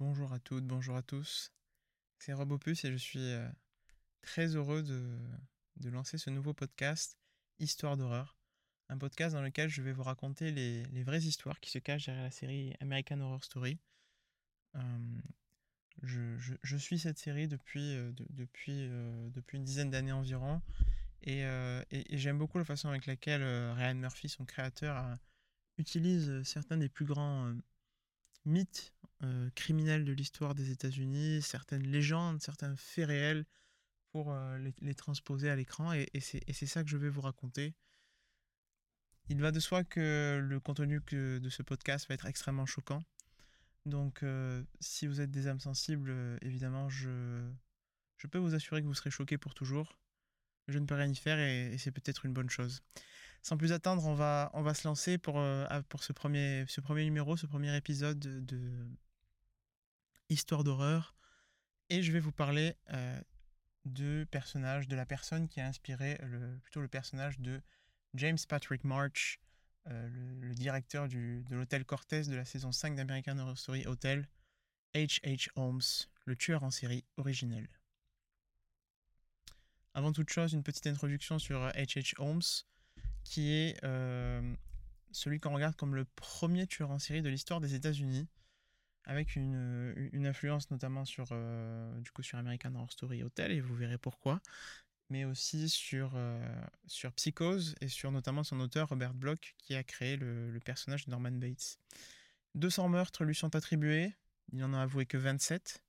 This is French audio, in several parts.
Bonjour à toutes, bonjour à tous. C'est Rob Opus et je suis euh, très heureux de, lancer ce nouveau podcast Histoire d'horreur. Un podcast dans lequel je vais vous raconter les, vraies histoires qui se cachent derrière la série American Horror Story. Euh, je, suis cette série depuis, euh, une dizaine d'années environ et, j'aime beaucoup la façon avec laquelle Ryan Murphy, son créateur, utilise certains des plus grands mythes euh, criminels de l'histoire des États-Unis, certaines légendes, certains faits réels pour euh, les, transposer à l'écran et, c'est ça que je vais vous raconter. Il va de soi que le contenu de ce podcast va être extrêmement choquant. Donc, euh, si vous êtes des âmes sensibles, évidemment, je, peux vous assurer que vous serez choqués pour toujours. Je ne peux rien y faire et c'est peut-être une bonne chose. Sans plus attendre, on va, se lancer pour, euh, ce, premier, numéro, ce premier épisode de, Histoire d'horreur. Et je vais vous parler euh, de personnage, de la personne qui a inspiré le, plutôt le personnage de James Patrick March, euh, le, directeur de l'hôtel Cortez de la saison 5 d'American Horror Story Hotel, H.H. Holmes, le tueur en série originel. Avant toute chose, une petite introduction sur H.H. Holmes, qui est euh, celui qu'on regarde comme le premier tueur en série de l'histoire des États-Unis, avec une, une influence notamment sur, euh, du coup, sur American Horror Story Hotel, et vous verrez pourquoi, mais aussi sur, euh, sur Psychose et sur notamment son auteur Robert Bloch, qui a créé le, le personnage de Norman Bates. 200 meurtres lui sont attribués, il n'en a avoué que 27,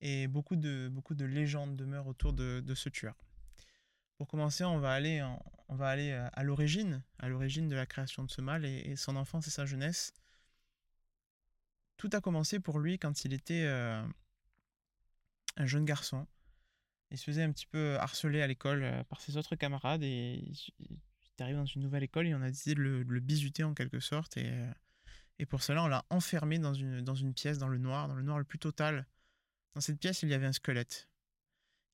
et beaucoup de, beaucoup de légendes demeurent autour de, de ce tueur. Pour commencer, on va aller, en- on va aller à à l'origine, à l'origine de la création de ce mal et, son enfance et sa jeunesse. Tout a commencé pour lui quand il était euh, un jeune garçon. Il se faisait un petit peu harceler à l'école euh, par ses autres camarades et il, il est arrivé dans une nouvelle école et on a décidé de le, de en quelque sorte. Et, euh, et pour cela, on l'a enfermé dans une, dans une pièce, dans le noir, dans le noir le plus total. Dans cette pièce, il y avait un squelette.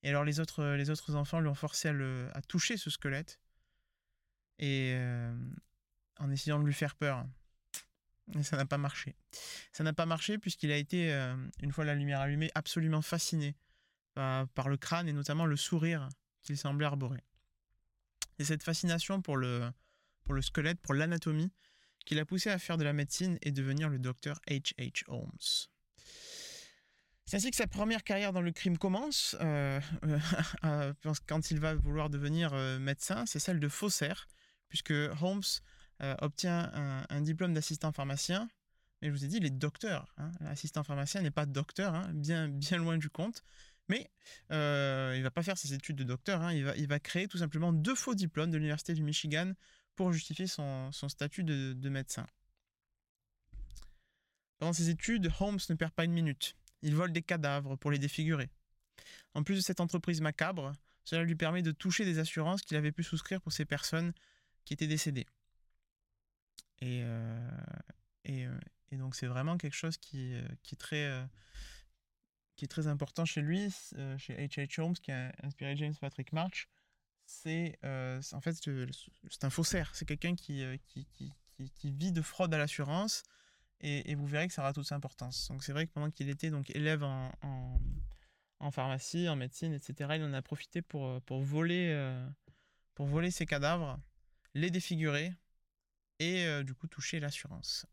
Et alors les autres, les autres enfants lui ont forcé à toucher ce squelette. Et en essayant de lui faire peur. Et ça n'a pas marché. Ça n'a pas marché puisqu'il a été, une fois la lumière allumée, absolument fasciné par, le crâne et notamment le sourire qu'il semblait arborer. Et cette fascination pour le, pour le squelette, pour l'anatomie, qui l'a poussé à faire de la médecine et devenir le docteur H.H. Holmes. C'est ainsi que sa première carrière dans le crime commence, euh, euh, quand il va vouloir devenir euh, médecin, c'est celle de faussaire, puisque Holmes euh, obtient un, diplôme d'assistant pharmacien, mais je vous ai dit, il est docteur. Hein. Assistant pharmacien n'est pas docteur, hein, bien, bien loin du compte. Mais euh, il va pas faire ses études de docteur, hein, il, va, créer tout simplement deux faux diplômes de l'Université du Michigan pour justifier son, statut de médecin. Pendant ses études, Holmes ne perd pas une minute. Il vole des cadavres pour les défigurer. En plus de cette entreprise macabre, cela lui permet de toucher des assurances qu'il avait pu souscrire pour ces personnes qui étaient décédées. Et, euh, euh, et donc c'est vraiment quelque chose qui, euh, qui, est très, qui est très important chez lui, chez H.H. Holmes, qui a inspiré James Patrick March. C'est en fait c'est un faussaire, c'est quelqu'un qui, qui, qui, vit de fraude à l'assurance et, vous verrez que ça aura toute sa importance. Donc c'est vrai que pendant qu'il était donc élève en, en, en pharmacie, en médecine, etc., il en a profité pour, pour, voler, pour voler ses cadavres, les défigurer et euh, du coup toucher l'assurance.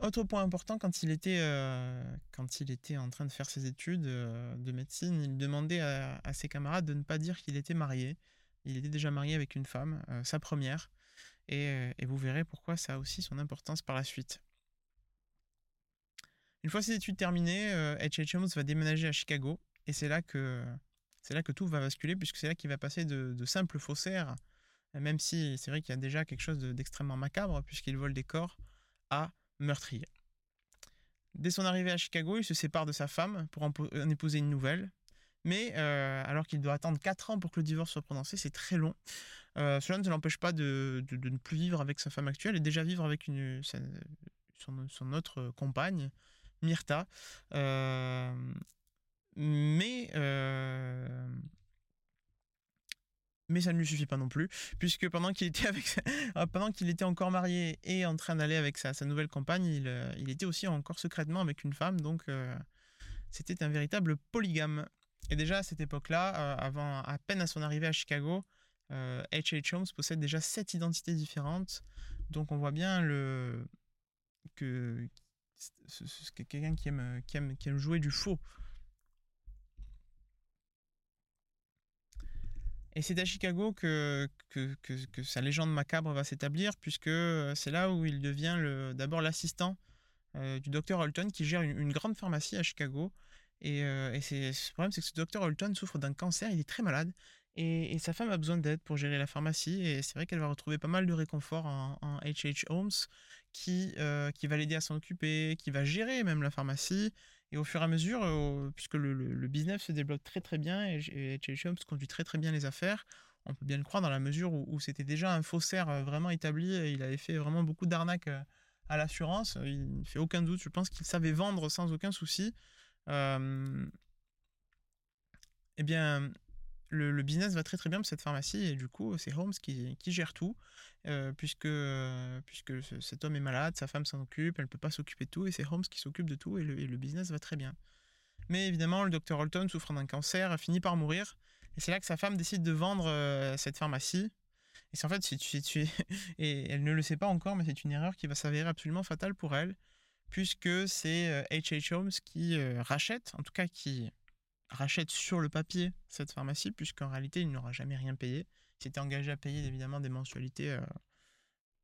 Autre point important, quand il était, euh, en train de faire ses études euh, de médecine, il demandait à, ses camarades de ne pas dire qu'il était marié. Il était déjà marié avec une femme, sa première, et, vous verrez pourquoi ça a aussi son importance par la suite. Une fois ses études terminées, H.H. Holmes va déménager à Chicago, et c'est là que c'est là que tout va basculer, puisque c'est là qu'il va passer de, de simple faussaire, même si c'est vrai qu'il y a déjà quelque chose de- d'extrêmement macabre, puisqu'il vole des corps, à meurtrier. Dès son arrivée à Chicago, il se sépare de sa femme pour en, po- en épouser une nouvelle. Mais euh, alors qu'il doit attendre 4 ans pour que le divorce soit prononcé, c'est très long. Euh, cela ne l'empêche pas de, ne plus vivre avec sa femme actuelle et déjà vivre avec une, son autre compagne, Myrta. Euh, mais euh, mais ça ne lui suffit pas non plus, puisque pendant qu'il était, avec pendant qu'il était encore marié et en train d'aller avec sa, nouvelle compagne, il, il, était aussi encore secrètement avec une femme, donc c'était un véritable polygame. Et déjà à cette époque-là, avant à peine à son arrivée à Chicago, H.H. Holmes possède déjà sept identités différentes, donc on voit bien le que quelqu'un qui aime, qui, aime, qui aime jouer du faux. Et c'est à Chicago que, sa légende macabre va s'établir, puisque c'est là où il devient d'abord l'assistant du docteur Holton, qui gère une, grande pharmacie à Chicago. Et, c'est, le problème, c'est que ce docteur Holton souffre d'un cancer, il est très malade, et, sa femme a besoin d'aide pour gérer la pharmacie. Et c'est vrai qu'elle va retrouver pas mal de réconfort en, H.H. Holmes, euh, qui va l'aider à s'en occuper, qui va gérer même la pharmacie. Et au fur et à mesure, euh, puisque le, business se développe très très bien et H.H. Holmes conduit très très bien les affaires, on peut bien le croire dans la mesure où, c'était déjà un faussaire euh, vraiment établi. Et il avait fait vraiment beaucoup d'arnaques à l'assurance. Il ne fait aucun doute. Je pense qu'il savait vendre sans aucun souci. eh bien, le, business va très très bien pour cette pharmacie et du coup c'est Holmes qui, gère tout euh, puisque, euh, puisque cet homme est malade, sa femme s'en occupe, elle ne peut pas s'occuper de tout et c'est Holmes qui s'occupe de tout et le, business va très bien. Mais évidemment le docteur Holton souffrant d'un cancer a fini par mourir et c'est là que sa femme décide de vendre euh, cette pharmacie. Et c'est en fait, si tu, tu, et elle ne le sait pas encore, mais c'est une erreur qui va s'avérer absolument fatale pour elle, puisque c'est H.H. Holmes qui rachète, en tout cas qui rachète sur le papier cette pharmacie, puisqu'en réalité, il n'aura jamais rien payé. Il s'était engagé à payer évidemment des mensualités euh,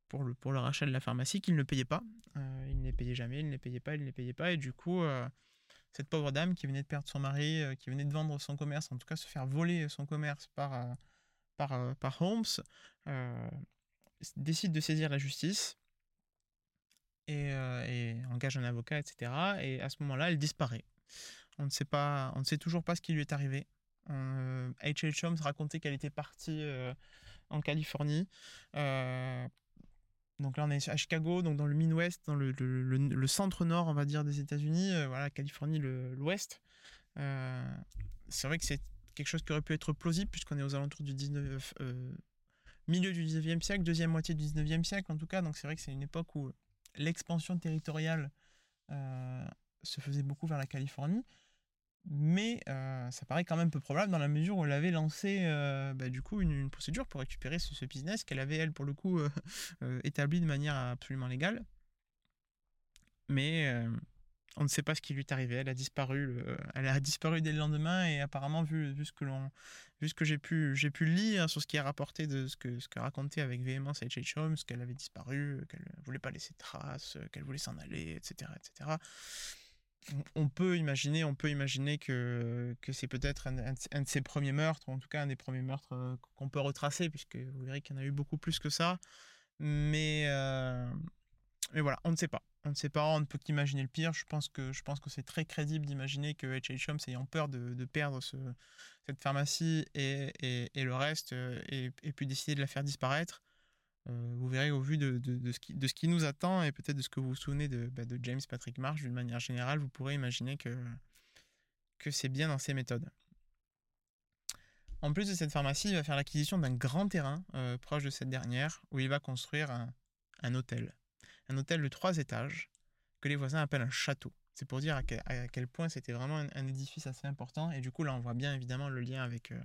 pour, le, pour le rachat de la pharmacie qu'il ne payait pas. Euh, il ne les payait jamais, il ne les payait pas, il ne les payait pas. Et du coup, euh, cette pauvre dame qui venait de perdre son mari, qui venait de vendre son commerce, en tout cas se faire voler son commerce par, par, par Holmes, décide de saisir la justice. Et, et engage un avocat, etc. Et à ce moment-là, elle disparaît. On ne sait pas, on ne sait toujours pas ce qui lui est arrivé. Euh, H.H. Holmes racontait qu'elle était partie euh, en Californie. Euh, donc là, on est à Chicago, donc dans le Midwest, dans le, centre-nord, on va dire, des États-Unis. voilà, Californie, l'ouest. c'est vrai que c'est quelque chose qui aurait pu être plausible, puisqu'on est aux alentours du 19, milieu du 19e siècle, deuxième moitié du 19e siècle en tout cas. Donc c'est vrai que c'est une époque où l'expansion territoriale se faisait beaucoup vers la Californie mais euh, ça paraît quand même peu probable dans la mesure où elle avait lancé euh, bah, du coup une, procédure pour récupérer ce, business qu'elle avait elle pour le coup euh, établi de manière absolument légale. Mais on ne sait pas ce qui lui est arrivé. Elle a disparu. elle a disparu dès le lendemain et apparemment vu, vu ce que l'on, vu ce que j'ai pu, j'ai pu lire sur ce qui est rapporté de ce que ce que racontait avec véhémence H.H. Holmes, qu'elle avait disparu, qu'elle voulait pas laisser de traces, qu'elle voulait s'en aller, etc., etc on peut imaginer, on peut imaginer que, que c'est peut-être un, de ses premiers meurtres, ou en tout cas un des premiers meurtres euh, qu'on peut retracer, puisque vous verrez qu'il y en a eu beaucoup plus que ça. Mais, euh, mais voilà, on ne sait pas. On ne sait pas, on ne peut qu'imaginer le pire. Je pense que, que c'est très crédible d'imaginer que H.H. Holmes, ayant peur de, perdre ce, cette pharmacie et, et, le reste, et, et puis décider de la faire disparaître, euh, vous verrez au vu de, ce qui, nous attend et peut-être de ce que vous vous souvenez de, bah, James Patrick Marsh d'une manière générale, vous pourrez imaginer que, c'est bien dans ses méthodes. En plus de cette pharmacie, il va faire l'acquisition d'un grand terrain euh, proche de cette dernière où il va construire un, un, hôtel. Un hôtel de trois étages que les voisins appellent un château. C'est pour dire à quel, point c'était vraiment un, édifice assez important. Et du coup, là, on voit bien évidemment le lien avec, euh,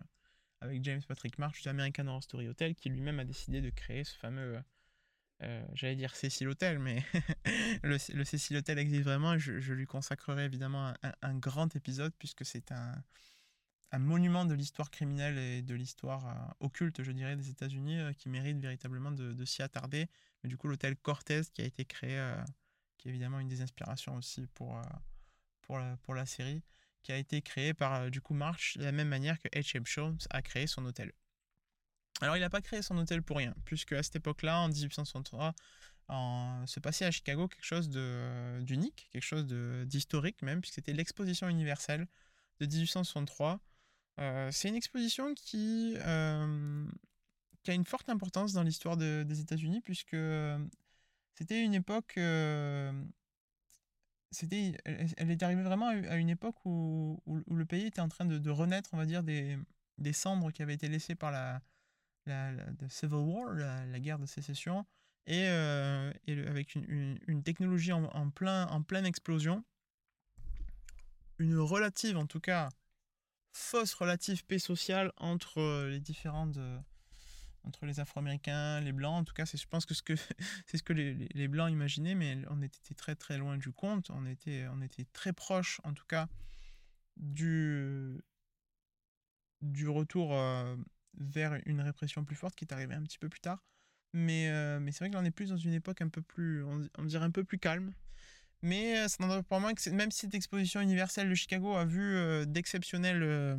avec James Patrick Marsh du American Horror Story Hotel, qui lui-même a décidé de créer ce fameux, euh, j'allais dire Cecil Hotel, mais le, le, Cecil Hotel existe vraiment. Je, lui consacrerai évidemment un, grand épisode, puisque c'est un, monument de l'histoire criminelle et de l'histoire euh, occulte, je dirais, des États-Unis, euh, qui mérite véritablement de, s'y attarder. Mais du coup, l'hôtel Cortez, qui a été créé, qui est évidemment une des inspirations aussi pour, pour la série, qui a été créé par euh, du coup March de la même manière que H.M. Holmes a créé son hôtel. Alors il n'a pas créé son hôtel pour rien, puisque à cette époque-là, en 1863, en, se passait à Chicago quelque chose d'unique, quelque chose d'historique même, puisque c'était l'exposition universelle de 1863. Euh, c'est une exposition euh, qui, a une forte importance dans l'histoire des États-Unis, puisque c'était une époque c'était, elle, est arrivée vraiment à une époque où, où, le pays était en train de, de, renaître, on va dire, des, des cendres qui avaient été laissées par la, la, Civil War, la, guerre de sécession, et, et avec une, une, technologie en, plein, en pleine explosion, une relative, en tout cas, fausse relative paix sociale entre les différentes entre les Afro-Américains, les Blancs. En tout cas, je pense que ce que c'est ce que les, les, Blancs imaginaient, mais on était très très loin du compte. On était, on était très proche, en tout cas, du, du retour euh, vers une répression plus forte qui est arrivée un petit peu plus tard. Mais, euh, mais c'est vrai que l'on est plus dans une époque un peu plus, on, dirait un peu plus calme. Mais euh, ça n'en pas moins que même si cette exposition universelle de Chicago a vu d'exceptionnelles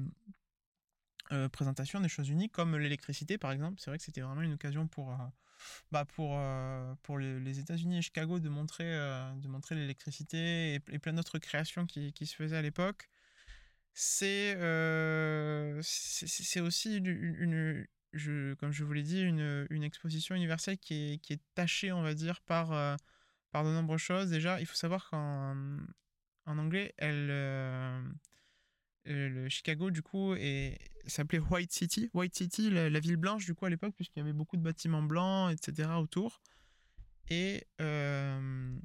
euh, présentation des choses uniques comme l'électricité par exemple. C'est vrai que c'était vraiment une occasion pour, euh, bah pour, euh, pour les, États-Unis et Chicago de montrer, de montrer l'électricité et, plein d'autres créations qui, qui, se faisaient à l'époque. C'est c'est aussi une, je, comme je vous l'ai dit, une, une, exposition universelle qui est, qui est tachée, on va dire, par, par de nombreuses choses. Déjà, il faut savoir qu'en en anglais, elle le Chicago, du coup, s'appelait White City. White City, la, ville blanche, du coup, à l'époque, puisqu'il y avait beaucoup de bâtiments blancs, etc. autour. Et, euh,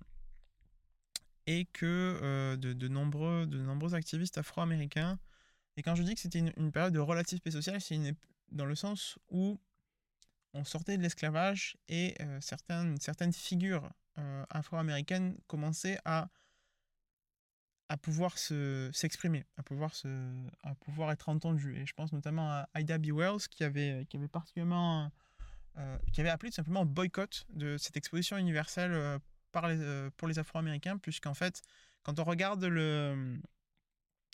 et que euh, de, nombreux, de nombreux activistes afro-américains. Et quand je dis que c'était une, période de relative paix sociale, c'est dans le sens où on sortait de l'esclavage et euh, certaines, certaines figures afro-américaines commençaient à à pouvoir s'exprimer, à, pouvoir se, à pouvoir être entendu. Et je pense notamment à Ida B. Wells qui avait, qui avait particulièrement euh, qui avait appelé tout simplement boycott de cette exposition universelle euh, par les, euh, pour les Afro-Américains, puisqu'en fait, quand on regarde le,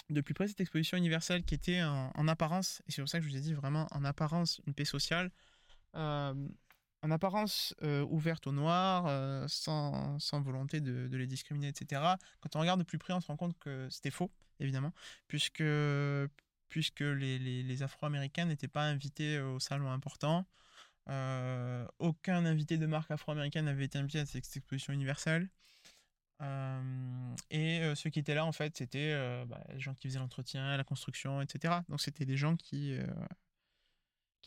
de plus près cette exposition universelle qui était en apparence, et c'est pour ça que je vous ai dit vraiment en apparence une paix sociale, en apparence euh, ouverte aux noirs, euh, sans, volonté de, les discriminer, etc. Quand on regarde de plus près, on se rend compte que c'était faux, évidemment, puisque, puisque les, Afro-Américains n'étaient pas invités au salon important. Euh, aucun invité de marque afro-américaine n'avait été invité à cette exposition universelle. et ceux qui étaient là, en fait, c'était bah, les gens qui faisaient l'entretien, la construction, etc. Donc c'était des gens qui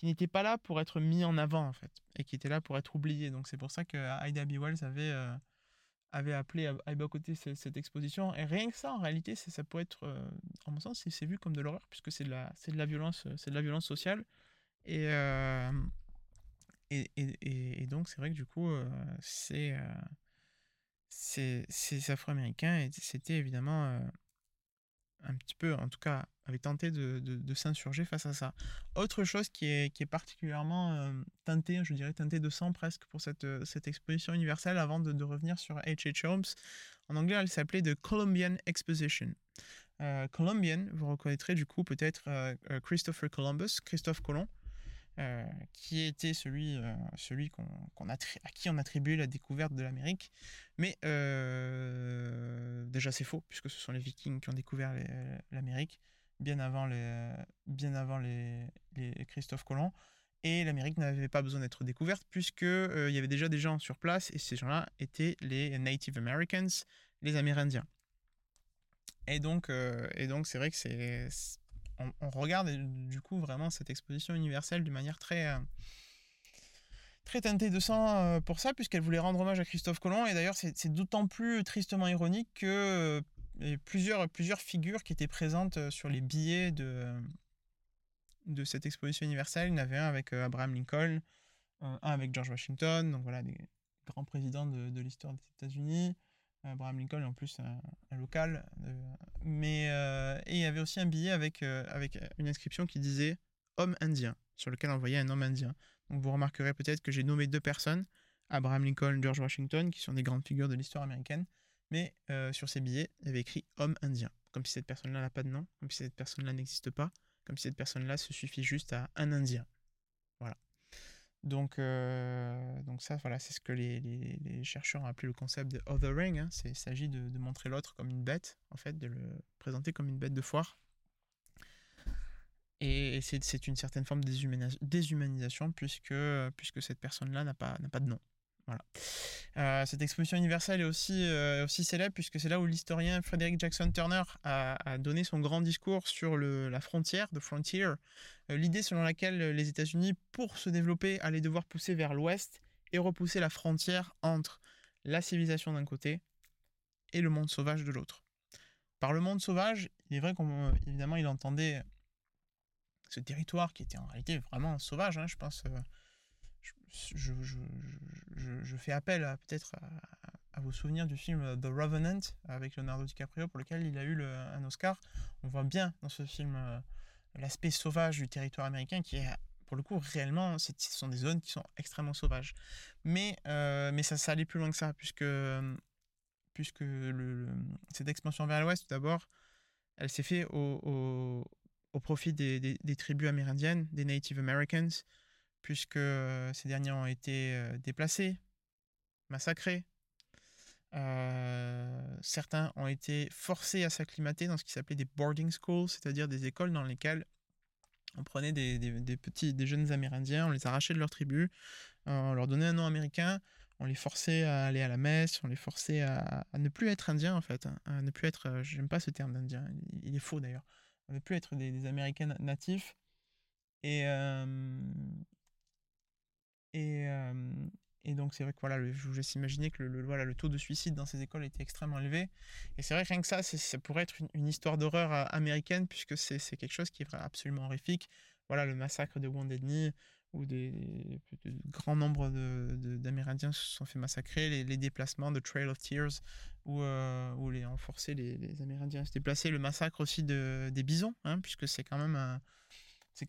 qui n'était pas là pour être mis en avant en fait et qui était là pour être oublié. Donc c'est pour ça que Ida B. Wells avait, euh, avait appelé à, boycotter cette, cette, exposition. Et rien que ça, en réalité, ça pourrait être, euh, en mon sens, c'est vu comme de l'horreur puisque c'est de la, c'est de la violence, c'est de la violence sociale. Et, euh, et, et, et, donc c'est vrai que du coup, c'est, c'est, ces Afro-Américains, et c'était évidemment un petit peu, en tout cas, avait tenté de, de, s'insurger face à ça. Autre chose qui est, qui est particulièrement euh, teintée, je dirais teintée de sang presque pour cette, euh, cette exposition universelle avant de, de revenir sur H.H. Holmes. En anglais, elle s'appelait The Columbian Exposition. Euh, Columbian, vous reconnaîtrez du coup peut-être Christopher Columbus, Christophe Colomb, qui était celui, celui qu'on, a à qui on attribuait la découverte de l'Amérique. Mais déjà c'est faux, puisque ce sont les Vikings qui ont découvert l'Amérique bien avant les, bien avant les, les Christophe Colomb. Et l'Amérique n'avait pas besoin d'être découverte, puisqu'il y avait déjà des gens sur place, et ces gens-là étaient les Native Americans, les Amérindiens. Et donc, et donc c'est vrai que c'est on, regarde du coup vraiment cette exposition universelle d'une manière très, euh, très teintée de sang euh, pour ça, puisqu'elle voulait rendre hommage à Christophe Colomb. Et d'ailleurs, c'est d'autant plus tristement ironique que euh, plusieurs, plusieurs figures qui étaient présentes sur les billets de, de cette exposition universelle. Il y en avait un avec Abraham Lincoln, un avec George Washington, donc voilà, des grands présidents de, l'histoire des États-Unis. Abraham Lincoln en plus un, local. Euh, mais euh, et il y avait aussi un billet avec, euh, avec une inscription qui disait homme indien, sur lequel on voyait un homme indien. Donc vous remarquerez peut-être que j'ai nommé deux personnes, Abraham Lincoln, George Washington, qui sont des grandes figures de l'histoire américaine. Mais sur ces billets, il y avait écrit homme indien, comme si cette personne-là n'a pas de nom, comme si cette personne-là n'existe pas, comme si cette personne-là se suffit juste à un indien. Voilà. Donc, euh, donc ça, voilà, c'est ce que les, chercheurs ont appelé le concept de othering. Hein. Il s'agit de, de, montrer l'autre comme une bête, en fait, de le présenter comme une bête de foire. Et c'est une certaine forme de déshumanisation puisque, puisque cette personne-là n'a pas, pas de nom. Voilà. cette exposition universelle est aussi, aussi célèbre puisque c'est là où l'historien Frederick Jackson Turner a, donné son grand discours sur le, la frontière, the frontier, l'idée selon laquelle les États-Unis, pour se développer, allaient devoir pousser vers l'ouest et repousser la frontière entre la civilisation d'un côté et le monde sauvage de l'autre. Par le monde sauvage, il est vrai qu'évidemment il entendait ce territoire qui était en réalité vraiment sauvage, hein, je pense. Euh, je, fais appel peut-être à, vos souvenirs du film The Revenant avec Leonardo DiCaprio pour lequel il a eu un Oscar. On voit bien dans ce film euh, l'aspect sauvage du territoire américain qui est pour le coup réellement ce sont des zones qui sont extrêmement sauvages mais euh, mais ça, ça allait plus loin que ça puisque puisque cette expansion vers l'ouest, tout d'abord, elle s'est faite au, profit des, tribus amérindiennes, des Native Americans, puisque ces derniers ont été déplacés, massacrés. Certains ont été forcés à s'acclimater dans ce qui s'appelait des boarding schools, c'est-à-dire des écoles dans lesquelles on prenait des, des, petits, des jeunes Amérindiens, on les arrachait de leur tribu, on leur donnait un nom américain, on les forçait à aller à la messe, on les forçait à, ne plus être indiens en fait, hein, à ne plus être, euh, j'aime pas ce terme d'indien, il, est faux d'ailleurs, à ne plus être des, Américains natifs. Et, et, euh, donc c'est vrai que voilà, je vous laisse imaginer que le, voilà, le taux de suicide dans ces écoles était extrêmement élevé. Et c'est vrai que rien que ça, ça pourrait être une, histoire d'horreur américaine puisque c'est quelque chose qui est absolument horrifique. Voilà, le massacre de Wounded Knee, où des, grands nombres d'Amérindiens se sont fait massacrer, les, déplacements de Trail of Tears, où, euh, où les, forcé les, les, Amérindiens à se déplacer, le massacre aussi de, des bisons, hein, puisque c'est quand, même un,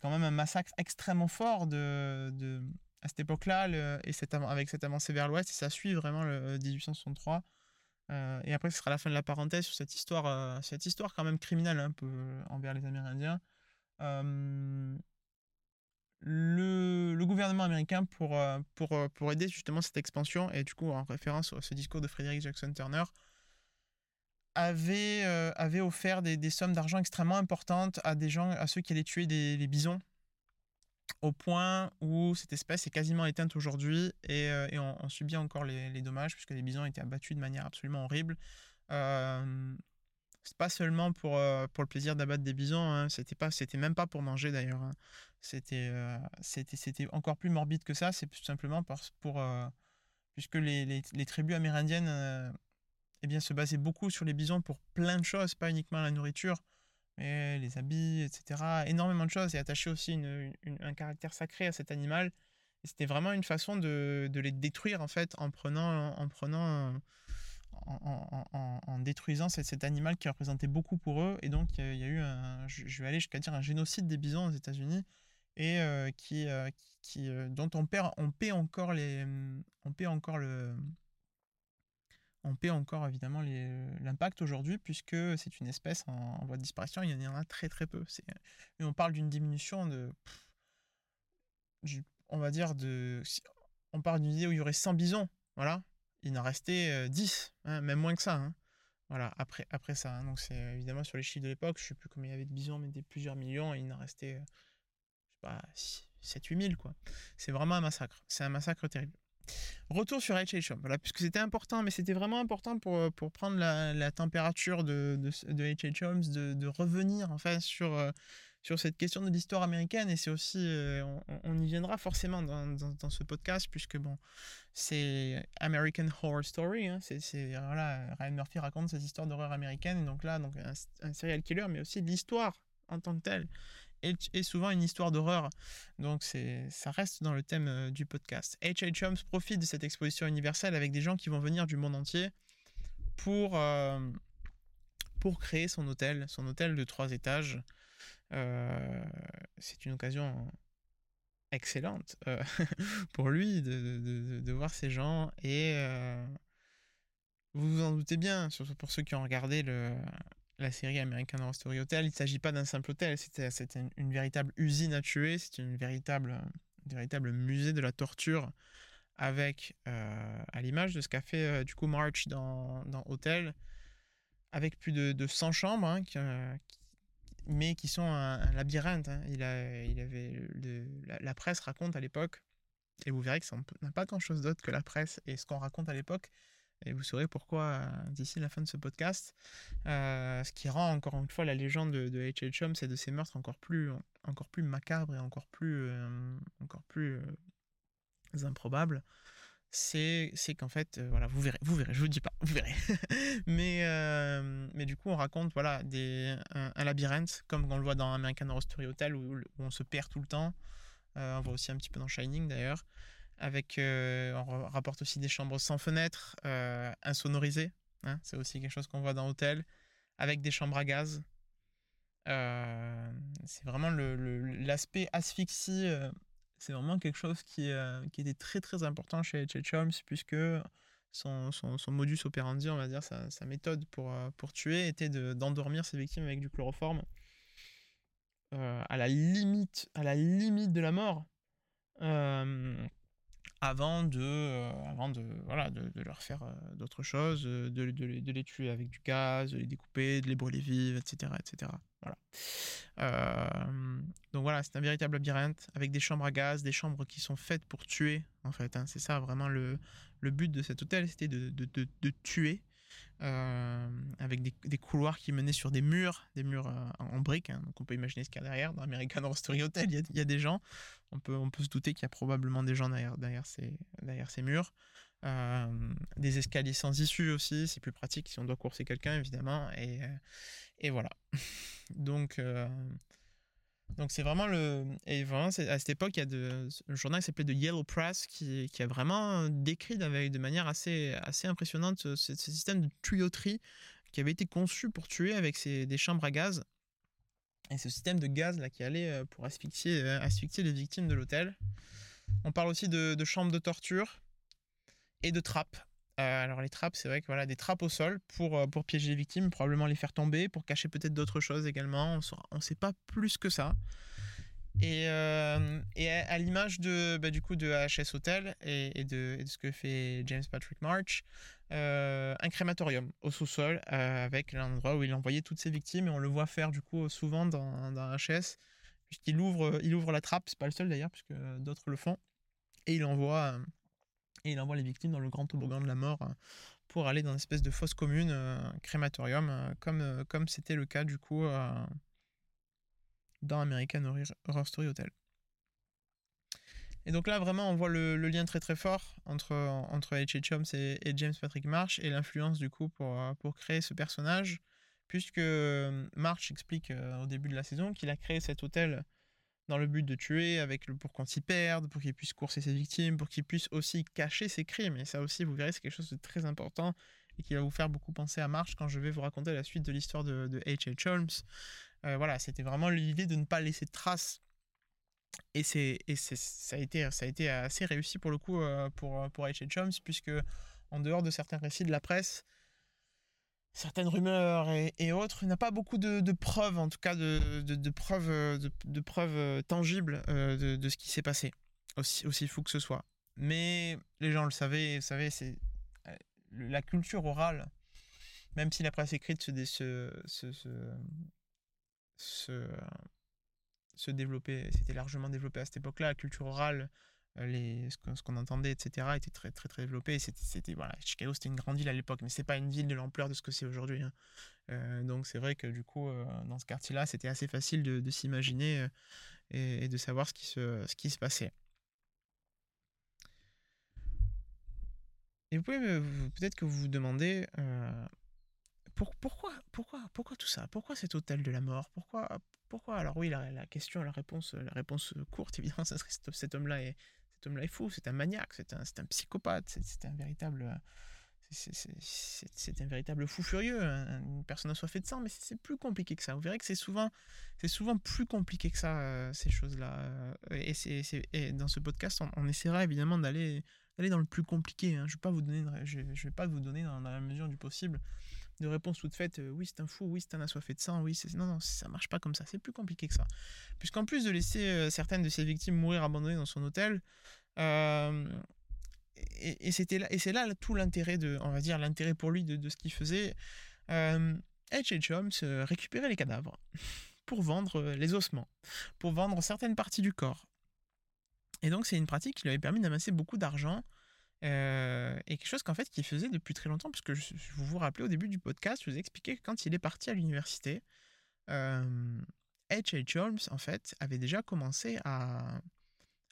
quand même un massacre extrêmement fort de à cette époque-là, et avec cette avancée vers l'ouest, et ça suit vraiment le 1863. Euh, et après, ce sera la fin de la parenthèse sur cette histoire, euh, cette histoire quand même criminelle un peu envers les Amérindiens le, gouvernement américain pour, euh, euh, aider justement cette expansion, et du coup en référence à ce discours de Frederick Jackson Turner, avait, euh, offert des, sommes d'argent extrêmement importantes à ceux qui allaient tuer des, les bisons, au point où cette espèce est quasiment éteinte aujourd'hui et, on, subit encore les, dommages puisque les bisons étaient abattus de manière absolument horrible c'est pas seulement pour, euh, pour le plaisir d'abattre des bisons, hein. c'était pas c'était même pas pour manger d'ailleurs. Hein. C'était, euh, c'était c'était encore plus morbide que ça, c'est tout simplement parce, pour euh, puisque les, les, les, tribus amérindiennes eh bien, se basaient beaucoup sur les bisons pour plein de choses, pas uniquement la nourriture, les habits, etc. Énormément de choses et attacher aussi une, un caractère sacré à cet animal. C'était vraiment une façon de, de, les détruire en fait en prenant en prenant en, détruisant cet, animal qui représentait beaucoup pour eux. Et donc, il y, a eu, un, je, vais aller jusqu'à dire, un génocide des bisons aux États-Unis et euh, qui, euh, qui euh, dont on on paie encore les, on paie encore le, on paie encore évidemment l'impact aujourd'hui puisque c'est une espèce en, voie de disparition. Il y en a très très peu. Mais on parle d'une diminution de, on va dire de, on parle d'une idée où il y aurait 100 bisons, voilà, il en restait 10, hein, même moins que ça. Hein. Voilà, après, après ça. Hein. donc c'est évidemment sur les chiffres de l'époque, je sais plus combien il y avait de bisons, mais des plusieurs millions, il en restait, sais pas, 7-8 000, quoi. C'est vraiment un massacre. C'est un massacre terrible. Retour sur H.H. Holmes, voilà, puisque c'était important, mais c'était vraiment important pour, pour prendre la, température de, de, de. Holmes, de, de, revenir en fait sur, sur cette question de l'histoire américaine et c'est aussi euh, on, y viendra forcément dans, dans, ce podcast puisque bon c'est American Horror Story hein, c'est voilà Ryan Murphy raconte cette histoire d'horreur américaine et donc là donc un, serial killer mais aussi l'histoire en tant que telle est, souvent une histoire d'horreur donc ça reste dans le thème euh, du podcast H.H. Holmes profite de cette exposition universelle avec des gens qui vont venir du monde entier pour euh, pour créer son hôtel son hôtel de trois étages euh, c'est une occasion excellente pour lui de, de, voir ces gens et vous vous en doutez bien, surtout pour ceux qui ont regardé le, la série American Horror Story Hotel, il ne s'agit pas d'un simple hôtel, c'était une, véritable usine à tuer, c'est une véritable, véritable musée de la torture avec, à l'image de ce qu'a fait du coup March dans, dans Hotel, avec plus de, de 100 chambres hein, qui, mais qui sont un, labyrinthe. Hein. Il avait la, presse raconte à l'époque Et vous verrez que ça n'a pas grand-chose d'autre que la presse et ce qu'on raconte à l'époque. Et vous saurez pourquoi euh, d'ici la fin de ce podcast. Euh, ce qui rend encore une fois la légende de, H.H. Holmes et de ses meurtres encore plus, encore plus macabre et encore plus, euh, encore plus improbable. C'est, c'est qu'en fait, voilà, vous verrez, vous verrez, je vous dis pas, vous verrez. mais, mais du coup, on raconte voilà, des, un, labyrinthe, comme on le voit dans American Horror Story Hotel, où, où on se perd tout le temps. on voit aussi un petit peu dans Shining d'ailleurs avec euh, on rapporte aussi des chambres sans fenêtre, euh, insonorisées. Hein, c'est aussi quelque chose qu'on voit dans l'hôtel, avec des chambres à gaz. Euh, c'est vraiment l'aspect le, asphyxie. c'est vraiment quelque chose qui, qui était très très important chez H.H. Holmes, puisque son, son, son, modus operandi, on va dire, sa, sa méthode pour, pour tuer était d'endormir ses victimes avec du chloroforme. à la limite à la limite de la mort avant de, euh, avant de, voilà, de, leur faire euh, d'autres choses, euh, de, de, les tuer avec du gaz, de les découper, de les brûler vifs, etc. etc. Voilà. donc voilà, c'est un véritable labyrinthe avec des chambres à gaz, des chambres qui sont faites pour tuer, en fait. Hein. C'est ça vraiment le, le but de cet hôtel, c'était de, tuer avec des, couloirs qui menaient sur des murs, des murs euh, en briques. Hein. donc on peut imaginer ce qu'il y a derrière. Dans American Horror Story Hotel, il y a, des gens. On peut, on peut se douter qu'il y a probablement des gens derrière, derrière, ces, derrière ces murs. Euh, des escaliers sans issue aussi, c'est plus pratique si on doit courser quelqu'un évidemment. Et, et voilà. donc donc c'est vraiment le et vraiment à cette époque il y a de, un journal qui s'appelait The Yellow Press qui, a vraiment décrit de manière assez assez impressionnante ce, système de tuyauterie qui avait été conçu pour tuer avec ces, des chambres à gaz et ce système de gaz là qui allait euh, pour asphyxier euh, asphyxier les victimes de l'hôtel. On parle aussi de chambres de torture et de trappes euh, alors les trappes, c'est vrai que voilà, des trappes au sol pour, euh, pour piéger les victimes, probablement les faire tomber, pour cacher peut-être d'autres choses également. On ne sait pas plus que ça. Et, euh, à, l'image de, bah, du coup de HS Hotel et, de, ce que fait James Patrick March, un crématorium au sous-sol avec l'endroit où il envoyait toutes ses victimes et on le voit faire du coup souvent dans, dans HS puisqu'il ouvre, il ouvre la trappe, c'est pas le seul d'ailleurs puisque d'autres le font et il envoie et il envoie les victimes dans le grand toboggan de la mort euh, pour aller dans une espèce de fosse commune, euh, crématorium, euh, comme comme c'était le cas du coup dans American Horror Story Hotel. Et donc là, vraiment, on voit le, lien très très fort entre, entre H.H. Holmes et, James Patrick Marsh et l'influence du coup pour, pour créer ce personnage, puisque March explique au début de la saison qu'il a créé cet hôtel dans le but de tuer, avec le, pour qu'on s'y perde, pour qu'il puisse courser ses victimes, pour qu'il puisse aussi cacher ses crimes. Et ça aussi, vous verrez, c'est quelque chose de très important et qui va vous faire beaucoup penser à March quand je vais vous raconter la suite de l'histoire de H.H. Holmes. Euh, voilà, c'était vraiment l'idée de ne pas laisser de traces. Et, c'est, et c'est, ça, a été, ça a été assez réussi pour le coup euh, pour, pour H.H. Holmes, puisque en dehors de certains récits de la presse, certaines rumeurs et, autres. Il n'y a pas beaucoup de, preuves, en tout cas de, preuves, de, preuves euh, tangibles euh, de, ce qui s'est passé, aussi, fou que ce soit. Mais les gens le savaient, c'est euh, la culture orale, même si la presse écrite se, se, développait, c'était largement développé à cette époque-là, la culture orale les, ce qu'on entendait, etc., était très, très, très développé. C'était, voilà, Chicago, c'était une grande ville à l'époque, mais c'est pas une ville de l'ampleur de ce que c'est aujourd'hui. Hein. Euh, donc, c'est vrai que du coup, euh, dans ce quartier-là, c'était assez facile de, s'imaginer et, de savoir ce qui se, ce qui se passait. Et vous pouvez peut-être que vous vous demandez pourquoi, pourquoi, pourquoi tout ça? Pourquoi cet hôtel de la mort? Pourquoi, pourquoi? Alors oui, la, la, question, la réponse, la réponse courte, évidemment, ça serait cet homme-là est cet homme-là fou, c'est un maniaque, c'est un, psychopathe, c'est un véritable. C'est un véritable fou furieux, une personne assoiffée de sang, mais c'est plus compliqué que ça. Vous verrez que c'est souvent, souvent plus compliqué que ça, euh, ces choses-là. Euh, et, dans ce podcast, on, essaiera évidemment d'aller dans le plus compliqué. Hein. Je ne je, je, vais pas vous donner dans, la mesure du possible de réponses toutes faites. Euh, oui, c'est un fou, oui, c'est un assoiffé de sang, oui, non, non, ça marche pas comme ça. C'est plus compliqué que ça. Puisqu'en plus de laisser certaines de ses victimes mourir abandonnées dans son hôtel, et, c'était là, et c'est là tout l'intérêt de, on va dire, l'intérêt pour lui de, ce qu'il faisait. Euh, H.H. Holmes récupérait les cadavres pour vendre les ossements, pour vendre certaines parties du corps. Et donc, c'est une pratique qui lui avait permis d'amasser beaucoup d'argent. Euh, et quelque chose qu'en fait qu'il faisait depuis très longtemps, puisque je, vous vous rappelez au début du podcast, je vous ai expliqué que quand il est parti à l'université, euh, H.H. Holmes en fait avait déjà commencé à,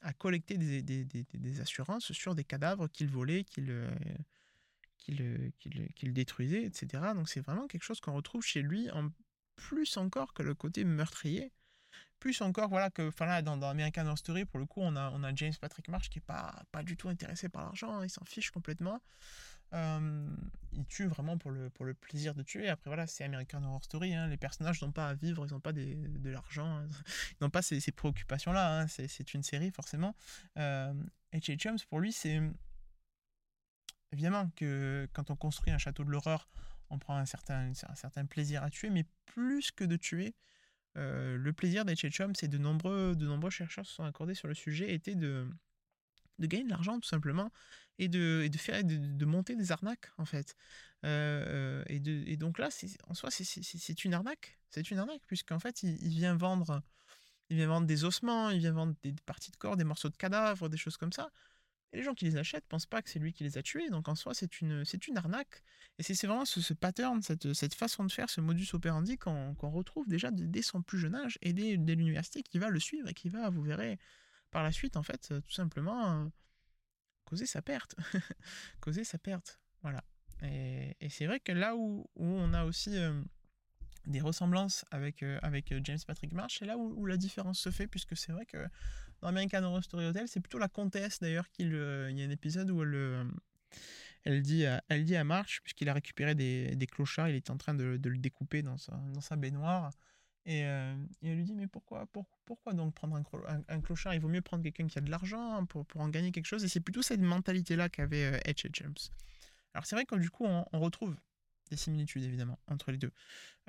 à collecter des, des- des- assurances sur des cadavres qu'il volait, qu'il euh, euh, détruisait, etc. Donc c'est vraiment quelque chose qu'on retrouve chez lui en plus encore que le côté meurtrier. Plus encore, voilà, que enfin dans, American Horror Story, pour le coup, on a, on a James Patrick Marsh qui est pas, pas du tout intéressé par l'argent, hein, il s'en fiche complètement. Euh, il tue vraiment pour le, pour le plaisir de tuer. Après, voilà, c'est American Horror Story, hein, les personnages n'ont pas à vivre, ils n'ont pas des- de l'argent, hein, ils n'ont pas ces, ces préoccupations-là, c'est c'est une série, forcément. Euh, H.H. Holmes, pour lui, c'est évidemment que quand on construit un château de l'horreur, on prend un certain, un certain plaisir à tuer, mais plus que de tuer, le plaisir d'H.H. Holmes et de nombreux, de nombreux chercheurs se sont accordés sur le sujet était de, gagner de l'argent tout simplement et de, faire de, monter des arnaques en fait. Et, donc là, c'est- en soi, c'est- c'est c'est une arnaque. C'est une arnaque puisqu'en fait, il, il vient vendre, il vient vendre des ossements, il vient vendre des parties de corps, des morceaux de cadavres, des choses comme ça. Et les gens qui les achètent pensent pas que c'est lui qui les a tués. Donc en soi, c'est une, c'est une arnaque. Et c'est vraiment ce, pattern, cette, cette façon de faire, ce modus operandi qu'on qu'on retrouve déjà dès, son plus jeune âge et dès, dès l'université qui va le suivre et qui va, vous verrez, par la suite, en fait, euh, tout simplement euh, causer sa perte. causer sa perte. Voilà. Et, et c'est vrai que là où, où on a aussi euh, des ressemblances avec, avec James Patrick Marsh, c'est là où, où la différence se fait, puisque c'est vrai que dans American Horror Story Hotel, c'est plutôt la comtesse d'ailleurs qui il y a un épisode où elle, euh, elle, dit, à, elle dit à March, puisqu'il a récupéré des, clochards, il est en train de, le découper dans sa, baignoire. Et, euh, et elle lui dit, mais pourquoi, pour- pourquoi donc prendre un, clochard? Il vaut mieux prendre quelqu'un qui a de l'argent pour, pour en gagner quelque chose. Et c'est plutôt cette mentalité-là qu'avait euh, H.H. James. Alors c'est vrai que du coup, on retrouve des similitudes évidemment entre les deux,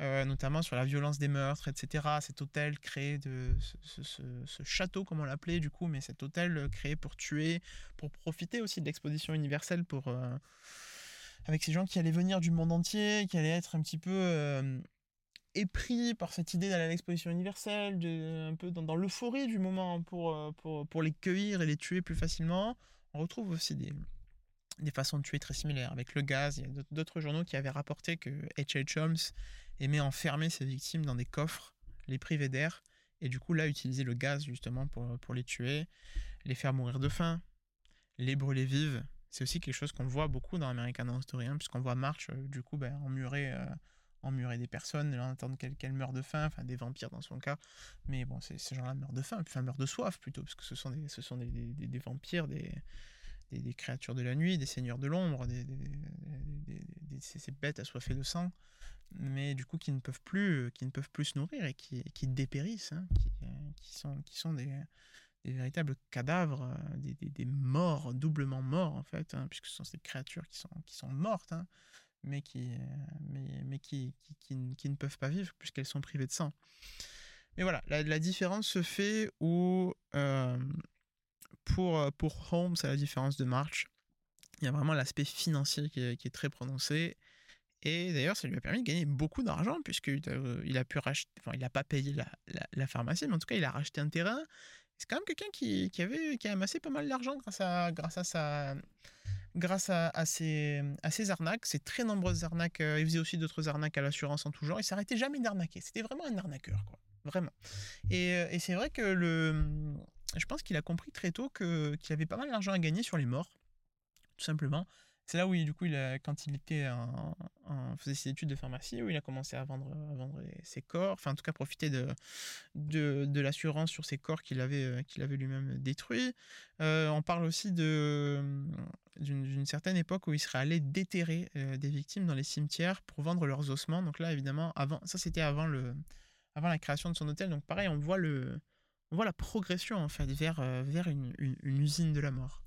Euh, notamment sur la violence des meurtres, etc. Cet hôtel créé de ce, château, comme on l'appelait du coup, mais cet hôtel euh, créé pour tuer, pour profiter aussi de l'exposition universelle, pour euh, avec ces gens qui allaient venir du monde entier, qui allaient être un petit peu épris par cette idée d'aller à l'exposition universelle, de, un peu dans, dans l'euphorie du moment pour, pour, pour les cueillir et les tuer plus facilement. On retrouve aussi des, des façons de tuer très similaires. Avec le gaz, il y a d'autres- journaux qui avaient rapporté que H.H. Holmes aimait enfermer ses victimes dans des coffres, les priver d'air, et du coup là utiliser le gaz justement pour, pour les tuer, les faire mourir de faim, les brûler vives. C'est aussi quelque chose qu'on voit beaucoup dans American Horror hein, puisqu'on voit March euh, du coup ben, emmurer, euh, emmurer des personnes, en attendant qu'elles meurent de faim, enfin des vampires dans son cas. Mais bon, ces, gens-là meurent de faim, enfin meurent de soif plutôt, parce que ce sont des, ce sont des- des vampires, des, des, créatures de la nuit, des seigneurs de l'ombre, des, ces bêtes assoiffées de sang, mais du coup qui ne peuvent plus, qui ne peuvent plus se nourrir et qui, dépérissent, hein, qui, euh, qui sont, des, véritables cadavres, euh, des, morts, doublement morts en fait, hein, puisque ce sont ces créatures qui sont, mortes, mais, qui, euh, ne- peuvent pas vivre puisqu'elles sont privées de sang. Mais voilà, la, différence se fait où, euh, pour, euh, pour Holmes, à la différence de March, il y a vraiment l'aspect financier qui est, qui est très prononcé. Et d'ailleurs, ça lui a permis de gagner beaucoup d'argent, puisqu'il euh, il a pu racheter, enfin, il n'a pas payé la, la- pharmacie, mais en tout cas, il a racheté un terrain. C'est quand même quelqu'un qui, qui avait, qui a amassé pas mal d'argent grâce à, grâce à sa, grâce à, ses, à ses arnaques, ses très nombreuses arnaques. euh, il faisait aussi d'autres arnaques à l'assurance en tout genre. Il s'arrêtait jamais d'arnaquer. C'était vraiment un arnaqueur, quoi. Vraiment. Et, et c'est vrai que le, je pense qu'il a compris très tôt que, qu'il avait pas mal d'argent à gagner sur les morts, tout simplement. C'est là où, il- du coup, quand il était en, faisait ses études de pharmacie, où il a commencé à vendre, ses corps, enfin, en tout cas, profiter de, de, l'assurance sur ses corps qu'il avait, euh, qu'il avait lui-même détruits. Euh, on parle aussi d'une, certaine époque où il serait allé déterrer euh, des victimes dans les cimetières pour vendre leurs ossements. Donc là, évidemment, avant, ça c'était avant, avant la création de son hôtel. Donc pareil, on voit, le, on voit la progression en fait vers, euh, vers une, usine de la mort.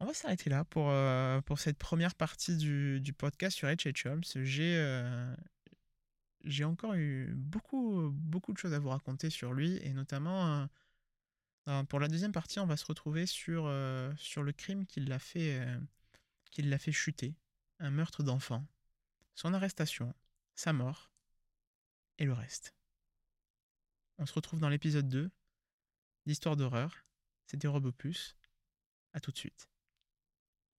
On va s'arrêter là pour, euh, cette première partie du, podcast sur H.H. Holmes. J'ai, euh, j'ai encore eu beaucoup, de choses à vous raconter sur lui, et notamment pour la deuxième partie, on va se retrouver sur, le crime qui l'a fait, qui l'a fait chuter, un meurtre d'enfant, son arrestation, sa mort, et le reste. On se retrouve dans l'épisode 2 d'Histoire d'horreur. C'était Robopus. À tout de suite.